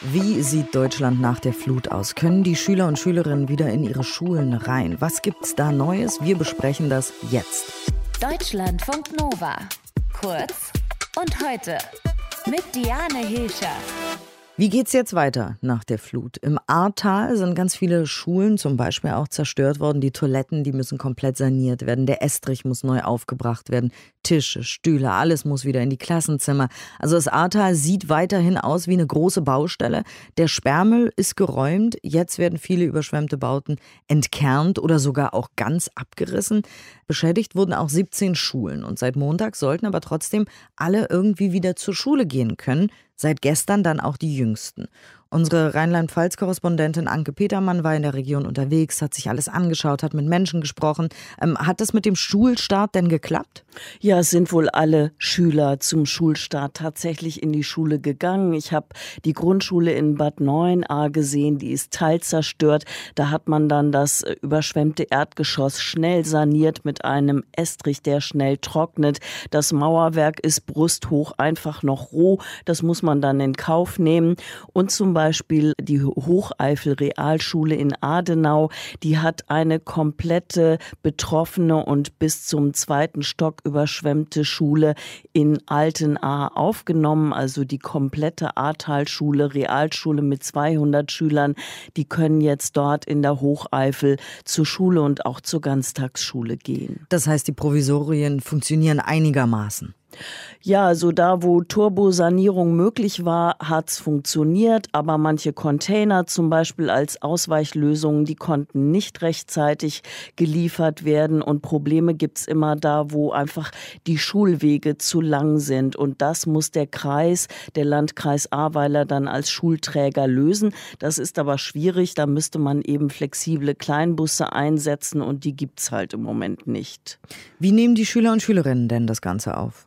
Wie sieht Deutschland nach der Flut aus? Können die Schüler und Schülerinnen wieder in ihre Schulen rein? Was gibt's da Neues? Wir besprechen das jetzt. Deutschlandfunk Nova. Kurz und heute mit Diane Hilscher. Wie geht's jetzt weiter nach der Flut? Im Ahrtal sind ganz viele Schulen zum Beispiel auch zerstört worden. Die Toiletten, die müssen komplett saniert werden. Der Estrich muss neu aufgebracht werden. Tische, Stühle, alles muss wieder in die Klassenzimmer. Also das Ahrtal sieht weiterhin aus wie eine große Baustelle. Der Sperrmüll ist geräumt. Jetzt werden viele überschwemmte Bauten entkernt oder sogar auch ganz abgerissen. Beschädigt wurden auch 17 Schulen. Und seit Montag sollten aber trotzdem alle irgendwie wieder zur Schule gehen können. Seit gestern dann auch die Jüngsten. Unsere Rheinland-Pfalz-Korrespondentin Anke Petermann war in der Region unterwegs, hat sich alles angeschaut, hat mit Menschen gesprochen. Ähm, hat das mit dem Schulstart denn geklappt? Ja, es sind wohl alle Schüler zum Schulstart tatsächlich in die Schule gegangen. Ich habe die Grundschule in Bad 9a gesehen, die ist teilzerstört. Da hat man dann das äh, überschwemmte Erdgeschoss schnell saniert mit einem Estrich, der schnell trocknet. Das Mauerwerk ist brusthoch einfach noch roh. Das muss man dann in Kauf nehmen. Und zum Beispiel Beispiel die Hocheifel Realschule in Adenau, die hat eine komplette betroffene und bis zum zweiten Stock überschwemmte Schule in Altenahr aufgenommen, also die komplette Ahrtalschule, Realschule mit 200 Schülern, die können jetzt dort in der Hocheifel zur Schule und auch zur Ganztagsschule gehen. Das heißt, die Provisorien funktionieren einigermaßen. Ja, so da, wo Turbosanierung möglich war, hat's funktioniert, aber manche Container zum Beispiel als Ausweichlösungen, die konnten nicht rechtzeitig geliefert werden und Probleme gibt's immer da, wo einfach die Schulwege zu lang sind und das muss der Kreis, der Landkreis Ahrweiler dann als Schulträger lösen. Das ist aber schwierig, da müsste man eben flexible Kleinbusse einsetzen und die gibt's halt im Moment nicht. Wie nehmen die Schüler und Schülerinnen denn das Ganze auf?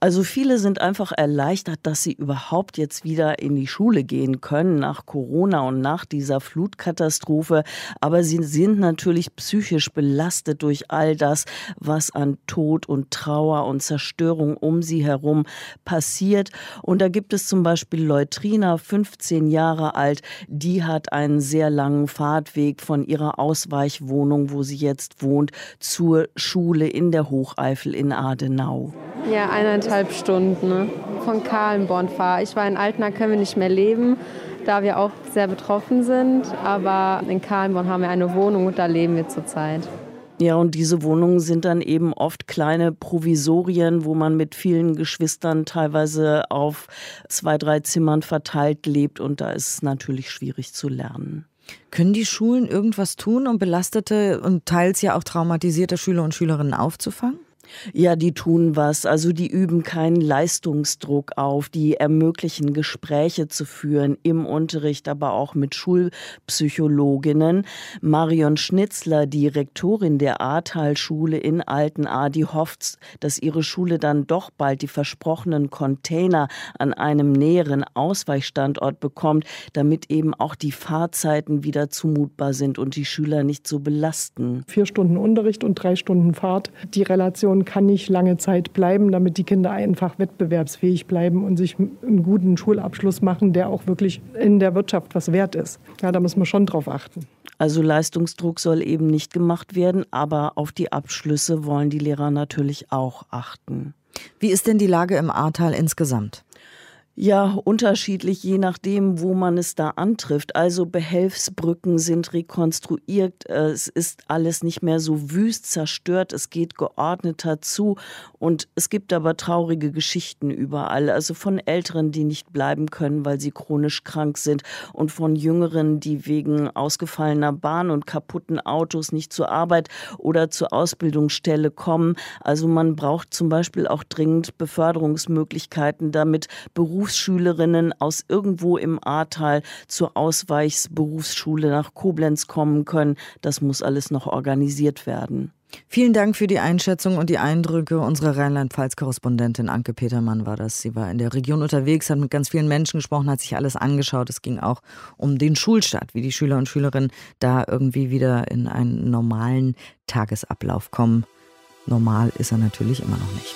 Also viele sind einfach erleichtert, dass sie überhaupt jetzt wieder in die Schule gehen können nach Corona und nach dieser Flutkatastrophe. Aber sie sind natürlich psychisch belastet durch all das, was an Tod und Trauer und Zerstörung um sie herum passiert. Und da gibt es zum Beispiel Leutrina, 15 Jahre alt, die hat einen sehr langen Fahrtweg von ihrer Ausweichwohnung, wo sie jetzt wohnt, zur Schule in der Hocheifel in Adenau. Ja, eineinhalb Stunden ne? von Kahlenborn fahre. Ich war in Altena, können wir nicht mehr leben, da wir auch sehr betroffen sind. Aber in Kahlenborn haben wir eine Wohnung und da leben wir zurzeit. Ja, und diese Wohnungen sind dann eben oft kleine Provisorien, wo man mit vielen Geschwistern teilweise auf zwei, drei Zimmern verteilt lebt. Und da ist es natürlich schwierig zu lernen. Können die Schulen irgendwas tun, um belastete und teils ja auch traumatisierte Schüler und Schülerinnen aufzufangen? Ja, die tun was. Also die üben keinen Leistungsdruck auf. Die ermöglichen Gespräche zu führen im Unterricht, aber auch mit Schulpsychologinnen. Marion Schnitzler, die Rektorin der Ahrtal-Schule in Altenahr, die hofft, dass ihre Schule dann doch bald die versprochenen Container an einem näheren Ausweichstandort bekommt, damit eben auch die Fahrzeiten wieder zumutbar sind und die Schüler nicht so belasten. Vier Stunden Unterricht und drei Stunden Fahrt. Die Relation Situation kann nicht lange Zeit bleiben, damit die Kinder einfach wettbewerbsfähig bleiben und sich einen guten Schulabschluss machen, der auch wirklich in der Wirtschaft was wert ist. Ja, da muss man schon drauf achten. Also Leistungsdruck soll eben nicht gemacht werden, aber auf die Abschlüsse wollen die Lehrer natürlich auch achten. Wie ist denn die Lage im Ahrtal insgesamt? Ja, unterschiedlich, je nachdem, wo man es da antrifft. Also Behelfsbrücken sind rekonstruiert. Äh, es ist alles nicht mehr so wüst zerstört. Es geht geordneter zu. Und es gibt aber traurige Geschichten überall. Also von Älteren, die nicht bleiben können, weil sie chronisch krank sind. Und von Jüngeren, die wegen ausgefallener Bahn und kaputten Autos nicht zur Arbeit oder zur Ausbildungsstelle kommen. Also man braucht zum Beispiel auch dringend Beförderungsmöglichkeiten, damit Berufs Berufsschülerinnen aus irgendwo im Ahrtal zur Ausweichsberufsschule nach Koblenz kommen können. Das muss alles noch organisiert werden. Vielen Dank für die Einschätzung und die Eindrücke. Unsere Rheinland-Pfalz-Korrespondentin Anke Petermann war das. Sie war in der Region unterwegs, hat mit ganz vielen Menschen gesprochen, hat sich alles angeschaut. Es ging auch um den Schulstart, wie die Schüler und Schülerinnen da irgendwie wieder in einen normalen Tagesablauf kommen. Normal ist er natürlich immer noch nicht.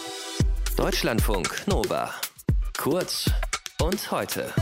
Deutschlandfunk Nova. Kurz und heute.